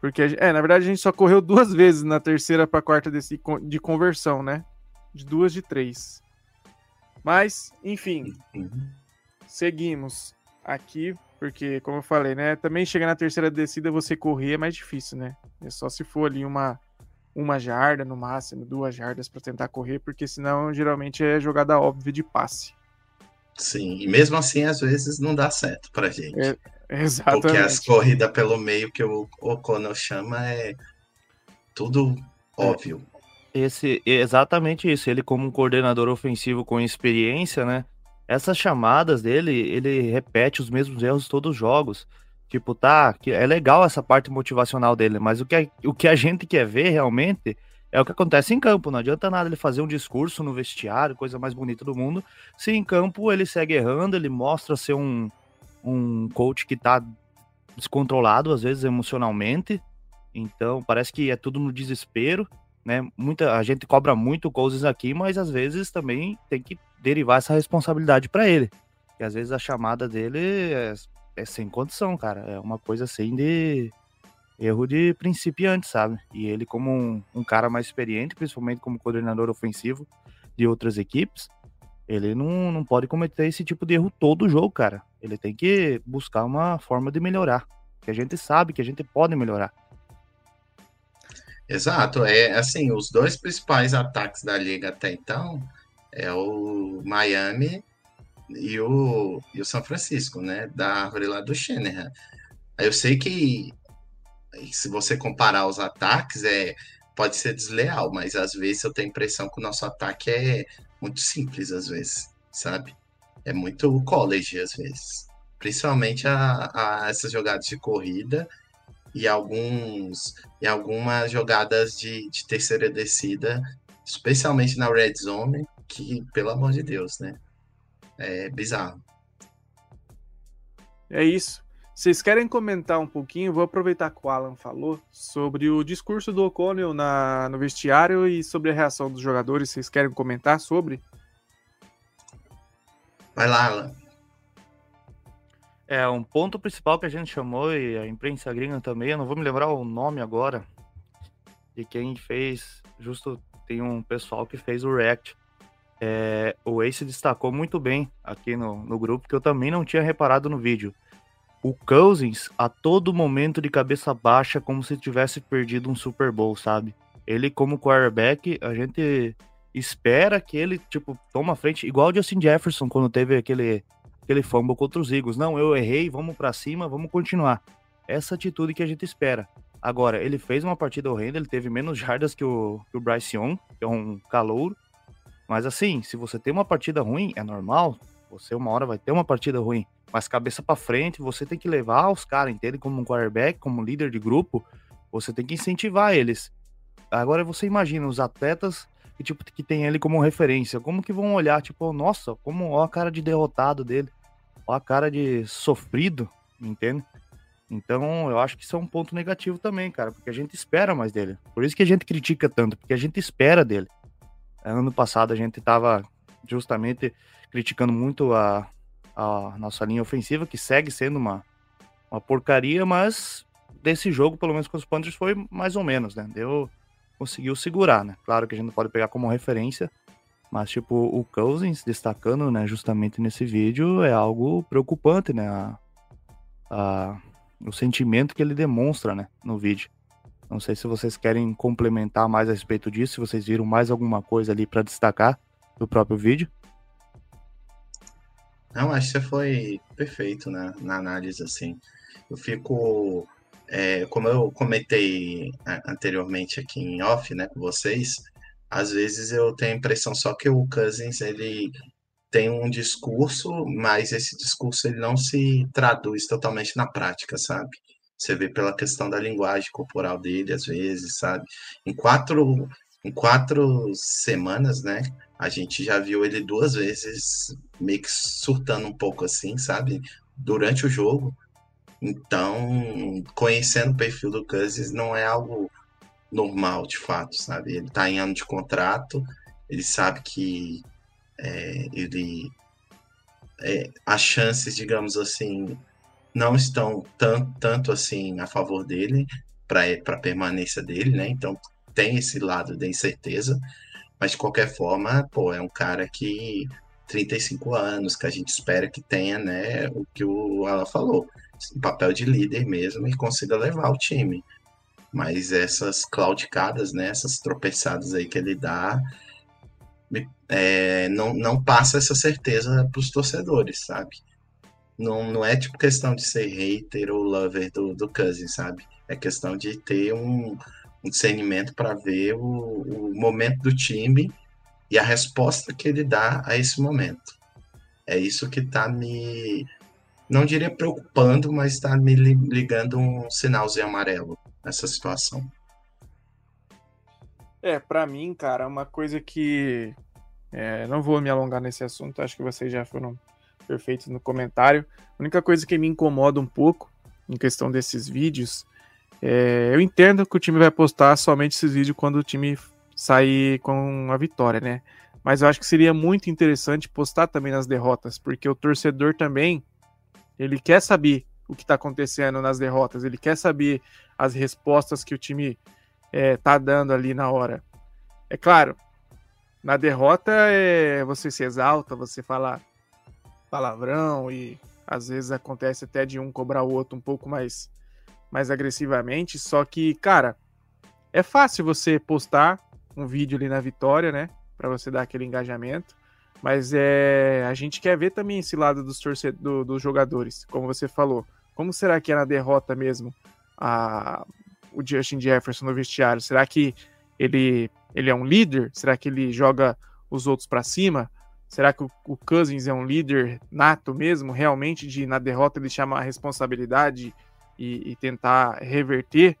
Porque, é, na verdade, a gente só correu duas vezes na terceira para quarta desse, de conversão, né? De duas de três. Mas, enfim, seguimos aqui, porque, como eu falei, né? Também chegar na terceira descida, você correr é mais difícil, né? É só se for ali uma, uma jarda no máximo, duas jardas para tentar correr, porque senão geralmente é jogada óbvia de passe. Sim, e mesmo assim, às vezes não dá certo pra gente. É, exatamente. Porque as corridas pelo meio que o O'Connell chama é tudo óbvio. Esse, exatamente isso. Ele, como um coordenador ofensivo com experiência, né? essas chamadas dele, ele repete os mesmos erros todos os jogos. Tipo, tá, é legal essa parte motivacional dele, mas o que, a, o que a gente quer ver realmente é o que acontece em campo. Não adianta nada ele fazer um discurso no vestiário, coisa mais bonita do mundo, se em campo ele segue errando, ele mostra ser um, um coach que tá descontrolado, às vezes emocionalmente. Então, parece que é tudo no desespero, né? Muita a gente cobra muito coisas aqui, mas às vezes também tem que derivar essa responsabilidade para ele. E às vezes a chamada dele é é sem condição, cara. É uma coisa assim de erro de principiante, sabe? E ele, como um, um, cara mais experiente, principalmente como coordenador ofensivo de outras equipes, ele não, não pode cometer esse tipo de erro todo o jogo, cara. Ele tem que buscar uma forma de melhorar. Que a gente sabe que a gente pode melhorar. Exato, é assim, os dois principais ataques da liga até então é o Miami e o, e o São Francisco, né? Da árvore lá do Shanahan. Eu sei que se você comparar os ataques, é, pode ser desleal, mas às vezes eu tenho a impressão que o nosso ataque é muito simples, às vezes, sabe? É muito college, às vezes. Principalmente a, a essas jogadas de corrida e alguns e algumas jogadas de, de terceira descida, especialmente na red zone, que, pelo amor de Deus, né? É bizarro. É isso. Vocês querem comentar um pouquinho? Vou aproveitar que o Alan falou sobre o discurso do O'Connell na, no vestiário e sobre a reação dos jogadores. Vocês querem comentar sobre? Vai lá, Alan. É, um ponto principal que a gente chamou, e a imprensa gringa também, eu não vou me lembrar o nome agora, de quem fez, justo tem um pessoal que fez o react é, o Ace destacou muito bem aqui no, no grupo, que eu também não tinha reparado no vídeo. O Cousins, a todo momento de cabeça baixa, como se tivesse perdido um Super Bowl, sabe? Ele, como quarterback, a gente espera que ele, tipo, toma frente, igual o Justin Jefferson, quando teve aquele, aquele fumble contra os Eagles. Não, eu errei, vamos para cima, vamos continuar. Essa atitude que a gente espera. Agora, ele fez uma partida horrenda, ele teve menos jardas que o, que o Bryce Young, que é um calouro. Mas assim, se você tem uma partida ruim, é normal. Você uma hora vai ter uma partida ruim. Mas cabeça para frente, você tem que levar os caras, entende? Como um quarterback, como líder de grupo, você tem que incentivar eles. Agora você imagina os atletas que tipo que tem ele como referência, como que vão olhar, tipo, nossa, como ó a cara de derrotado dele, ó a cara de sofrido, entende? Então, eu acho que isso é um ponto negativo também, cara, porque a gente espera mais dele. Por isso que a gente critica tanto, porque a gente espera dele. Ano passado a gente estava justamente criticando muito a, a nossa linha ofensiva, que segue sendo uma, uma porcaria, mas desse jogo, pelo menos com os Panthers, foi mais ou menos, né? Deu, conseguiu segurar, né? Claro que a gente não pode pegar como referência, mas tipo, o Cousins destacando, né, justamente nesse vídeo é algo preocupante, né? A, a, o sentimento que ele demonstra, né, no vídeo. Não sei se vocês querem complementar mais a respeito disso, se vocês viram mais alguma coisa ali para destacar do próprio vídeo. Não, acho que você foi perfeito na, na análise, assim. Eu fico, é, como eu comentei anteriormente aqui em off, né, com vocês, às vezes eu tenho a impressão só que o Cousins, ele tem um discurso, mas esse discurso ele não se traduz totalmente na prática, sabe? Você vê pela questão da linguagem corporal dele, às vezes, sabe? Em quatro, em quatro semanas, né? A gente já viu ele duas vezes meio que surtando um pouco assim, sabe? Durante o jogo. Então, conhecendo o perfil do Cousins não é algo normal, de fato, sabe? Ele tá em ano de contrato, ele sabe que é, ele é, as chances, digamos assim, não estão tanto, tanto assim a favor dele, para a permanência dele, né? Então tem esse lado da incerteza, mas de qualquer forma, pô, é um cara que 35 anos, que a gente espera que tenha, né, o que o Alan falou, um papel de líder mesmo e consiga levar o time. Mas essas claudicadas, né, essas tropeçadas aí que ele dá, é, não, não passa essa certeza para os torcedores, sabe? Não, não é tipo questão de ser hater ou lover do, do Cousin, sabe? É questão de ter um, um discernimento para ver o, o momento do time e a resposta que ele dá a esse momento. É isso que está me, não diria preocupando, mas está me ligando um sinalzinho amarelo nessa situação. É, para mim, cara, uma coisa que é, não vou me alongar nesse assunto, acho que vocês já foram perfeitos no comentário. A única coisa que me incomoda um pouco em questão desses vídeos, é, eu entendo que o time vai postar somente esses vídeos quando o time sair com a vitória, né? Mas eu acho que seria muito interessante postar também nas derrotas, porque o torcedor também ele quer saber o que está acontecendo nas derrotas, ele quer saber as respostas que o time é, tá dando ali na hora. É claro, na derrota é você se exalta, você fala palavrão e às vezes acontece até de um cobrar o outro um pouco mais, mais agressivamente. Só que, cara, é fácil você postar um vídeo ali na vitória, né? Para você dar aquele engajamento. Mas é, a gente quer ver também esse lado dos, torcedores, dos jogadores, como você falou. Como será que é na derrota mesmo a, o Justin Jefferson no vestiário? Será que ele, ele é um líder? Será que ele joga os outros para cima? Será que o, o, Cousins é um líder nato mesmo, realmente, de na derrota ele chamar a responsabilidade e, e tentar reverter?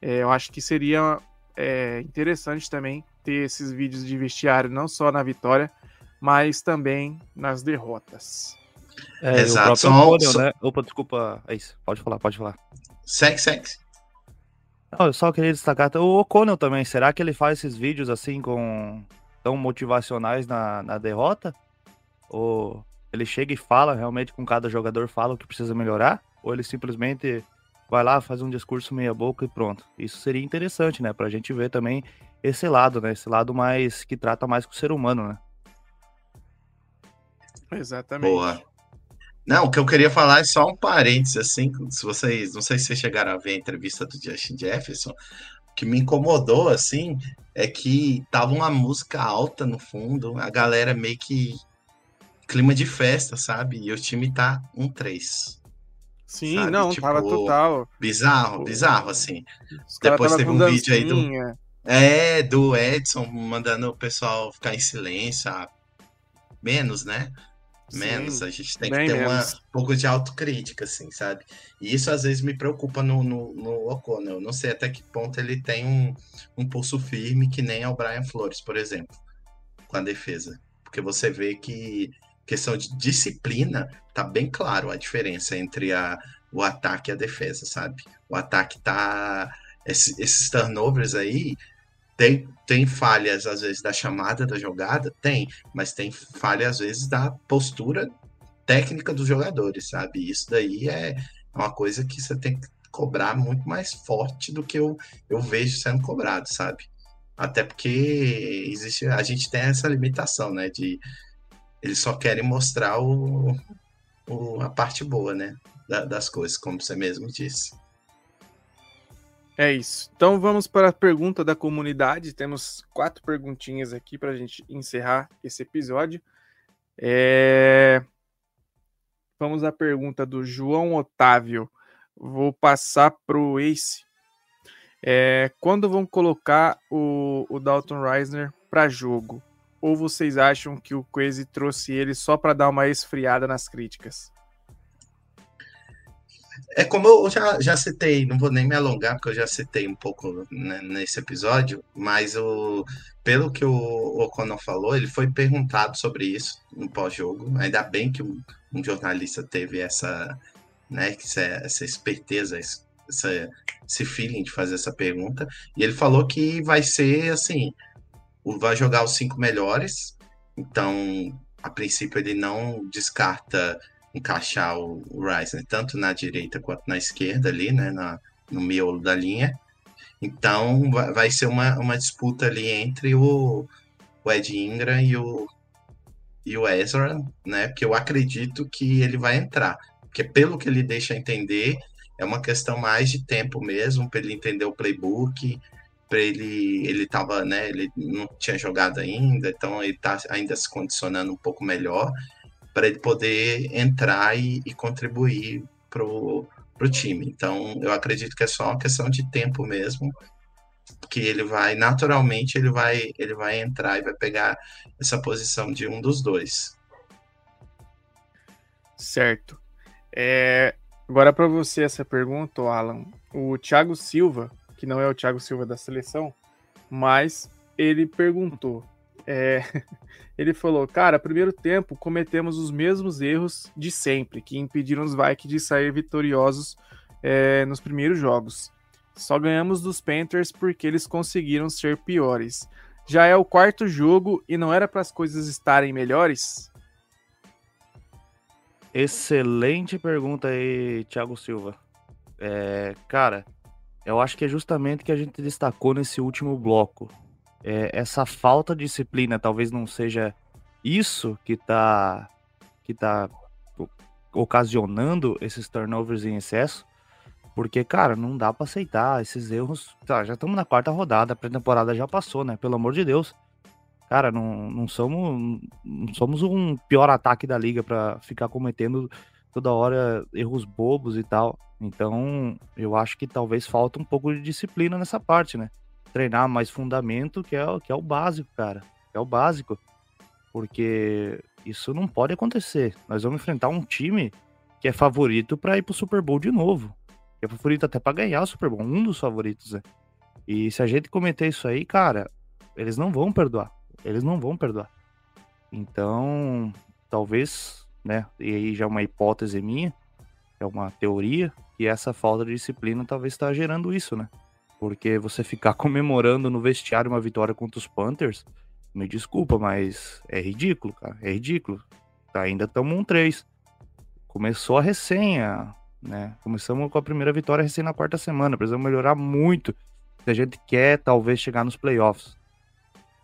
É, eu acho que seria é, interessante também ter esses vídeos de vestiário, não só na vitória, mas também nas derrotas. É, Exato. Só, só... Né? Opa, desculpa. É isso. Pode falar, pode falar. Segue, segue. Não, eu só queria destacar o O'Connell também. Será que ele faz esses vídeos assim com tão motivacionais na, na derrota? Ou ele chega e fala realmente com cada jogador fala o que precisa melhorar? Ou ele simplesmente vai lá, faz um discurso meia boca e pronto? Isso seria interessante, né? Pra gente ver também esse lado, né? Esse lado mais que trata mais com o ser humano, né? Exatamente. Boa. Não, o que eu queria falar é só um parênteses, assim, se vocês, não sei se vocês chegaram a ver a entrevista do Justin Jefferson, o que me incomodou, assim, é que tava uma música alta no fundo, a galera meio que clima de festa, sabe? E o time tá um 3. Sim, sabe? não, tipo, tava total. Bizarro, bizarro, assim. Depois teve um vídeo aí do. É, do Edson mandando o pessoal ficar em silêncio. Ah, menos, né? menos. Sim, a gente tem que ter uma, um pouco de autocrítica, assim, sabe? E isso às vezes me preocupa no, no, no O'Connell. Não sei até que ponto ele tem um, um pulso firme que nem é o Brian Flores, por exemplo, com a defesa. Porque você vê que questão de disciplina tá bem claro a diferença entre a, o ataque e a defesa, sabe? O ataque tá. Esse, esses turnovers aí tem, tem falhas, às vezes, da chamada da jogada? Tem, mas tem falha, às vezes, da postura técnica dos jogadores, sabe? Isso daí é uma coisa que você tem que cobrar muito mais forte do que eu, eu vejo sendo cobrado, sabe? Até porque existe, a gente tem essa limitação, né? De eles só querem mostrar o, o a parte boa, né? Da, das coisas, como você mesmo disse. É isso. Então vamos para a pergunta da comunidade. Temos quatro perguntinhas aqui para a gente encerrar esse episódio. É... Vamos à pergunta do João Otávio. Vou passar para o Ace. É... Quando vão colocar o, o Dalton Reisner para jogo? Ou vocês acham que o Crazy trouxe ele só para dar uma esfriada nas críticas? É como eu já, já citei, não vou nem me alongar, porque eu já citei um pouco né, nesse episódio, mas o, pelo que o O'Connell falou, ele foi perguntado sobre isso no pós-jogo. Ainda bem que um, um, jornalista teve essa, né, essa, essa esperteza, essa, esse feeling de fazer essa pergunta. E ele falou que vai ser assim: vai jogar os cinco melhores. Então, a princípio, ele não descarta encaixar o, né, tanto na direita quanto na esquerda ali, né, na, no miolo da linha. Então vai, vai ser uma, uma disputa ali entre o, o Ed Ingram e o, e o Ezra, né? Porque eu acredito que ele vai entrar. Porque pelo que ele deixa entender, é uma questão mais de tempo mesmo, para ele entender o playbook, para ele ele tava, né, ele não tinha jogado ainda, então ele está ainda se condicionando um pouco melhor para ele poder entrar e, e contribuir para o time. Então, eu acredito que é só uma questão de tempo mesmo, que ele vai, naturalmente, ele vai, ele vai entrar e vai pegar essa posição de um dos dois. Certo. É, agora para você essa pergunta, Alan. O Thiago Silva, que não é o Thiago Silva da seleção, mas ele perguntou. É, ele falou, cara, primeiro tempo cometemos os mesmos erros de sempre, que impediram os Vikings de sair vitoriosos é, nos primeiros jogos. Só ganhamos dos Panthers porque eles conseguiram ser piores. Já é o quarto jogo e não era para as coisas estarem melhores? Excelente pergunta aí, Thiago Silva. É, cara, eu acho que é justamente que a gente destacou nesse último bloco. É, essa falta de disciplina talvez não seja isso que tá, que tá ocasionando esses turnovers em excesso, porque, cara, não dá para aceitar esses erros. Tá, já estamos na quarta rodada, a pré-temporada já passou, né? Pelo amor de Deus. Cara, não, não somos não somos um pior ataque da liga para ficar cometendo toda hora erros bobos e tal. Então, eu acho que talvez falta um pouco de disciplina nessa parte, né? Treinar mais fundamento, que é, que é o básico, cara. Que é o básico. Porque isso não pode acontecer. Nós vamos enfrentar um time que é favorito para ir pro Super Bowl de novo é favorito até para ganhar o Super Bowl, um dos favoritos, né? E se a gente cometer isso aí, cara, eles não vão perdoar. Eles não vão perdoar. Então, talvez, né? E aí já é uma hipótese minha, é uma teoria, que essa falta de disciplina talvez está gerando isso, né? Porque você ficar comemorando no vestiário uma vitória contra os Panthers, me desculpa, mas é ridículo, cara. É ridículo. Ainda estamos um 3. Começou a resenha né? Começamos com a primeira vitória recém na quarta semana, precisamos melhorar muito se a gente quer talvez chegar nos playoffs.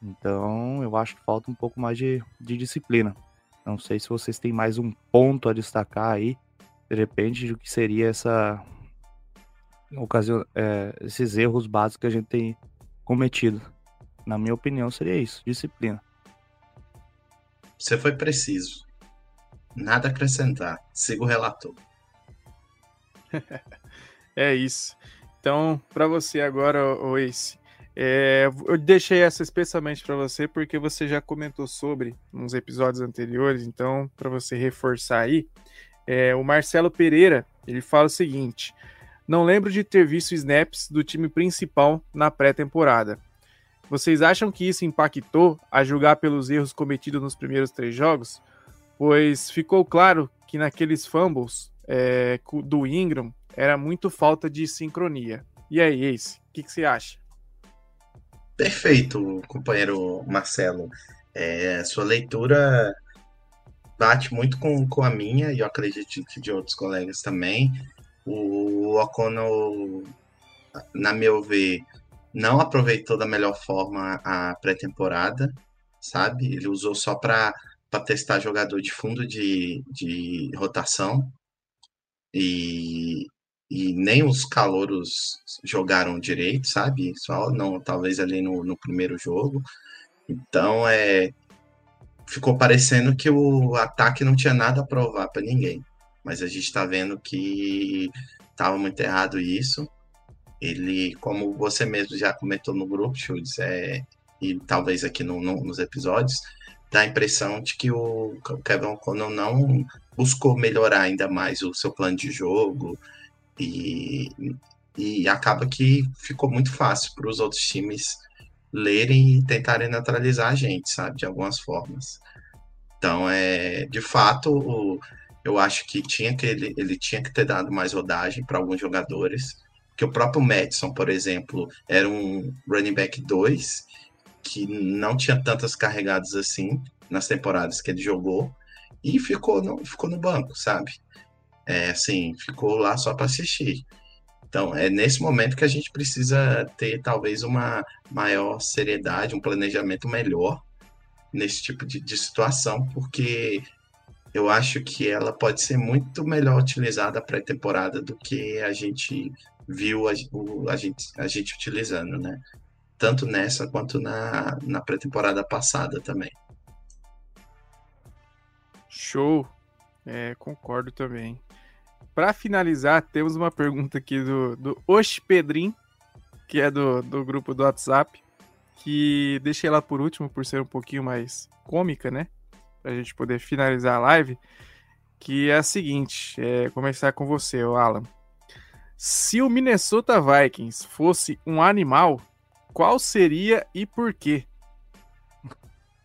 Então, eu acho que falta um pouco mais de, de disciplina. Não sei se vocês têm mais um ponto a destacar aí, de repente, do que seria essa ocasião, é, esses erros básicos que a gente tem cometido. Na minha opinião, seria isso: disciplina. Você foi preciso. Nada a acrescentar. Siga o relator. é isso. Então, para você agora, o Ace, é, eu deixei essa especialmente para você porque você já comentou sobre nos episódios anteriores, então para você reforçar aí, é, o Marcelo Pereira ele fala o seguinte: não lembro de ter visto snaps do time principal na pré-temporada. Vocês acham que isso impactou a julgar pelos erros cometidos nos primeiros três jogos? Pois ficou claro que naqueles fumbles é, do Ingram era muito falta de sincronia. E aí, Ace, o que, que, você acha? Perfeito, companheiro Marcelo. É, sua leitura bate muito com, com a minha e eu acredito que de outros colegas também. O O'Connell, na meu ver, não aproveitou da melhor forma a pré-temporada, sabe? Ele usou só para testar jogador de fundo de, de rotação e, e nem os calouros jogaram direito, sabe? Só não, talvez ali no, no primeiro jogo. Então é ficou parecendo que o ataque não tinha nada a provar para ninguém. Mas a gente está vendo que estava muito errado isso. Ele, como você mesmo já comentou no grupo, Schultz, é, e talvez aqui no, no, nos episódios, dá a impressão de que o Kevin O'Connell não buscou melhorar ainda mais o seu plano de jogo e, e acaba que ficou muito fácil para os outros times lerem e tentarem neutralizar a gente, sabe, de algumas formas. Então, é, de fato, o, eu acho que tinha que ele, ele tinha que ter dado mais rodagem para alguns jogadores, que o próprio Madison, por exemplo, era um running back 2 que não tinha tantas carregadas assim nas temporadas que ele jogou e ficou no, ficou no banco, sabe? É, assim, ficou lá só para assistir. Então, é nesse momento que a gente precisa ter talvez uma maior seriedade, um planejamento melhor nesse tipo de, de situação, porque eu acho que ela pode ser muito melhor utilizada pré-temporada do que a gente viu a, o, a, gente, a gente utilizando, né? tanto nessa quanto na, na pré-temporada passada também. Show! É, concordo também. Para finalizar, temos uma pergunta aqui do, do Osh Pedrin, que é do, do grupo do WhatsApp, que deixei lá por último por ser um pouquinho mais cômica, né? Pra gente poder finalizar a live. que é a seguinte: é, começar com você, Alan. Se o Minnesota Vikings fosse um animal, qual seria e por quê?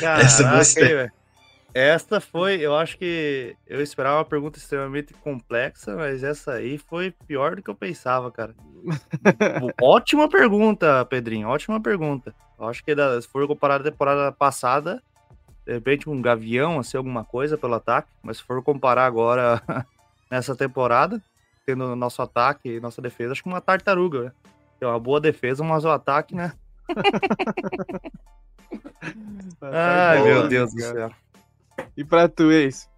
Caraca, Essa gostei. Essa foi, eu acho que eu esperava uma pergunta extremamente complexa, mas essa aí foi pior do que eu pensava, cara. ótima pergunta, Pedrinho, ótima pergunta. Eu acho que se for comparar a temporada passada, de repente um gavião, assim, alguma coisa pelo ataque, mas se for comparar agora nessa temporada, tendo nosso ataque e nossa defesa, acho que uma tartaruga, né? Tem uma boa defesa, mas o ataque, né? Ai, bom, meu Deus do céu. E pra tu, ex?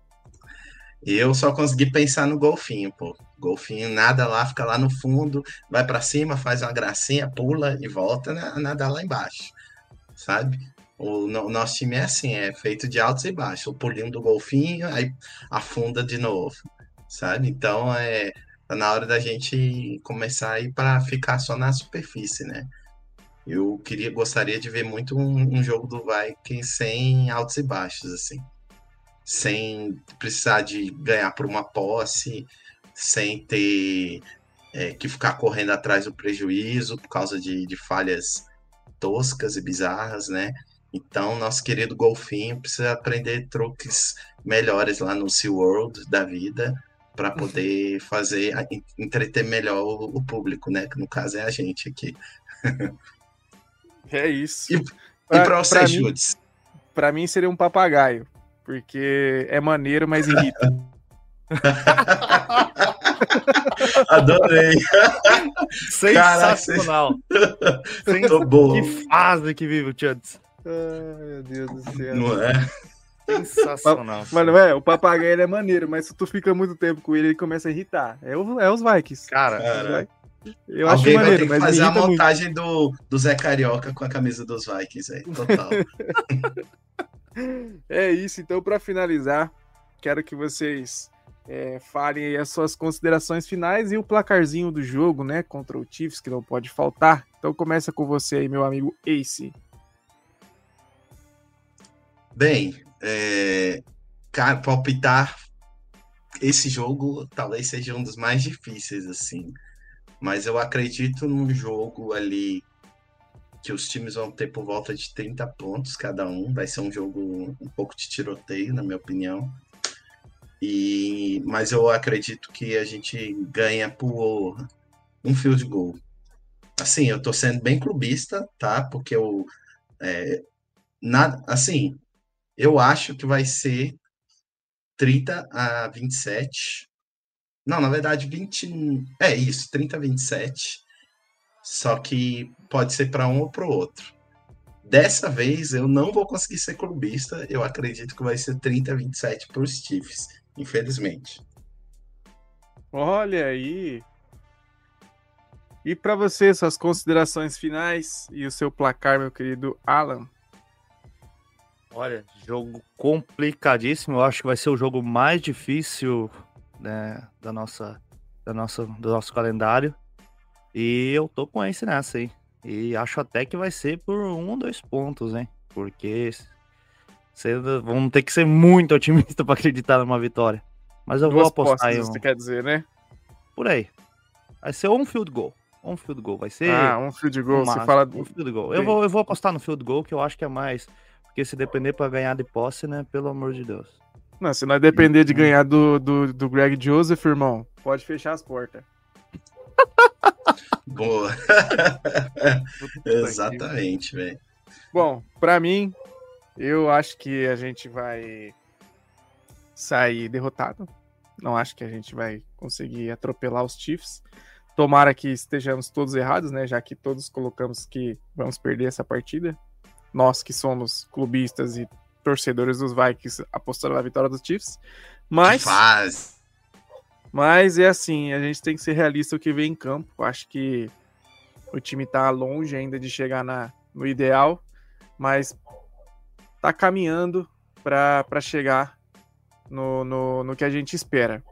Eu só consegui pensar no golfinho, pô. Golfinho nada lá, fica lá no fundo, vai para cima, faz uma gracinha, pula e volta a nadar lá embaixo, sabe? O, no, nosso time é assim, é feito de altos e baixos. O pulinho do golfinho, aí afunda de novo, sabe? Então é tá na hora da gente começar a ir para ficar só na superfície, né? Eu queria, gostaria de ver muito um, um jogo do Vikings sem altos e baixos, assim sem precisar de ganhar por uma posse, sem ter é, que ficar correndo atrás do prejuízo por causa de, de falhas toscas e bizarras, né? Então, nosso querido Golfinho precisa aprender truques melhores lá no SeaWorld da vida para uhum. poder fazer, entreter melhor o, o, público, né? Que no caso é a gente aqui. É isso. E, pra, e para chutes? Para mim seria um papagaio porque é maneiro, mas irrita. Adorei. Sensacional. Sensacional. Que fase que vive o Chance. Ai, meu Deus do céu. Não é? Sensacional. Mano, é, o papagaio é maneiro, mas se tu fica muito tempo com ele, ele começa a irritar. É, o, é os Vikings. Cara, cara. Eu acho Alguém maneiro, vai ter que fazer a montagem do, do Zé Carioca com a camisa dos Vikings aí, total. É isso, então, para finalizar, quero que vocês é, falem as suas considerações finais e o placarzinho do jogo, né? Contra o Chiefs, que não pode faltar. Então começa com você aí, meu amigo Ace. Bem, é, cara, palpitar esse jogo talvez seja um dos mais difíceis, assim. Mas eu acredito num jogo ali que os times vão ter por volta de 30 pontos cada um. Vai ser um jogo um pouco de tiroteio, na minha opinião. E, mas eu acredito que a gente ganha por um field goal. Assim, eu tô sendo bem clubista, tá? Porque eu. É, nada, assim, eu acho que vai ser 30 a 27. Não, na verdade, 20. É isso, 30 a 27. Só que pode ser para um ou para o outro. Dessa vez eu não vou conseguir ser clubista. Eu acredito que vai ser 30 a 27 para os Chiefs, infelizmente. Olha aí. E para você, suas considerações finais e o seu placar, meu querido Alan? Olha, jogo complicadíssimo. Eu acho que vai ser o jogo mais difícil né, da nossa, da nossa, do nosso calendário. E eu tô com esse nessa aí. E acho até que vai ser por um ou dois pontos, hein? Porque vamos ter que ser muito otimista para acreditar numa vitória. Mas eu Duas vou apostar aí. Um... Você quer dizer, né? Por aí. Vai ser um field goal. Um field goal. Vai ser. Ah, um field goal. Um você fala. Um field goal. Eu vou, eu vou apostar no field goal, que eu acho que é mais. Porque se depender para ganhar de posse, né? Pelo amor de Deus. Não, se não depender de ganhar do, do, do Greg Joseph, irmão, pode fechar as portas. Boa. Exatamente, velho. Bom, para mim, eu acho que a gente vai sair derrotado. Não acho que a gente vai conseguir atropelar os Chiefs. Tomara que estejamos todos errados, né? Já que todos colocamos que vamos perder essa partida. Nós que somos clubistas e torcedores dos Vikings apostando na vitória dos Chiefs. Mas. Que faz. Mas é assim, a gente tem que ser realista o que vem em campo. Acho que o time está longe ainda de chegar na, no ideal, mas está caminhando para chegar no, no, no que a gente espera.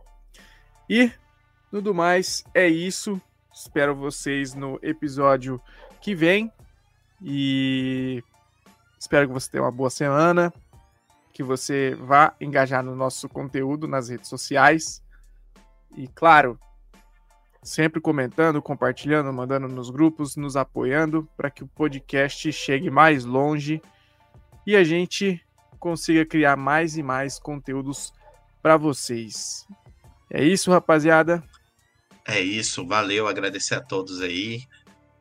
E, tudo mais, é isso. Espero vocês no episódio que vem. E espero que você tenha uma boa semana. que você vá engajar no nosso conteúdo nas redes sociais. E claro, sempre comentando, compartilhando, mandando nos grupos, nos apoiando para que o podcast chegue mais longe e a gente consiga criar mais e mais conteúdos para vocês. É isso, rapaziada. É isso, valeu, agradecer a todos aí.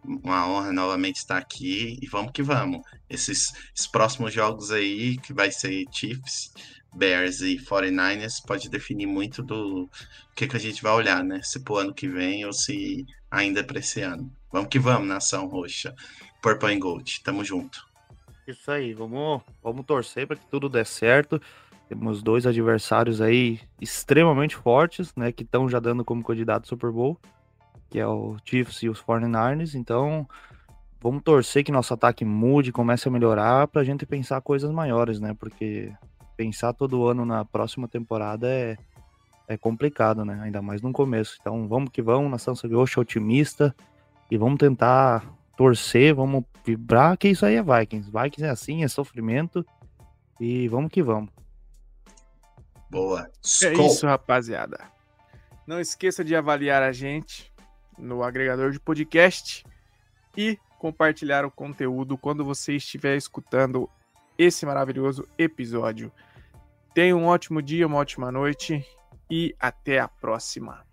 Uma honra novamente estar aqui e vamos que vamos. Esses, esses próximos jogos aí, que vai ser Chiefs, Bears e 49ers, pode definir muito do que, que a gente vai olhar, né? Se pro ano que vem ou se ainda é para esse ano. Vamos que vamos, nação roxa. Purple and Gold, tamo junto. Isso aí, vamos, vamos torcer para que tudo dê certo. Temos dois adversários aí extremamente fortes, né, que estão já dando como candidato Super Bowl, que é o Chiefs e os 49ers. Então, vamos torcer que nosso ataque mude, comece a melhorar para a gente pensar coisas maiores, né? Porque pensar todo ano na próxima temporada é, é complicado, né? Ainda mais no começo. Então, vamos que vamos, nação Roxa otimista e vamos tentar torcer, vamos vibrar, que isso aí é Vikings. Vikings é assim, é sofrimento. E vamos que vamos. Boa. É isso, rapaziada. Não esqueça de avaliar a gente no agregador de podcast e compartilhar o conteúdo quando você estiver escutando esse maravilhoso episódio. Tenha um ótimo dia, uma ótima noite e até a próxima.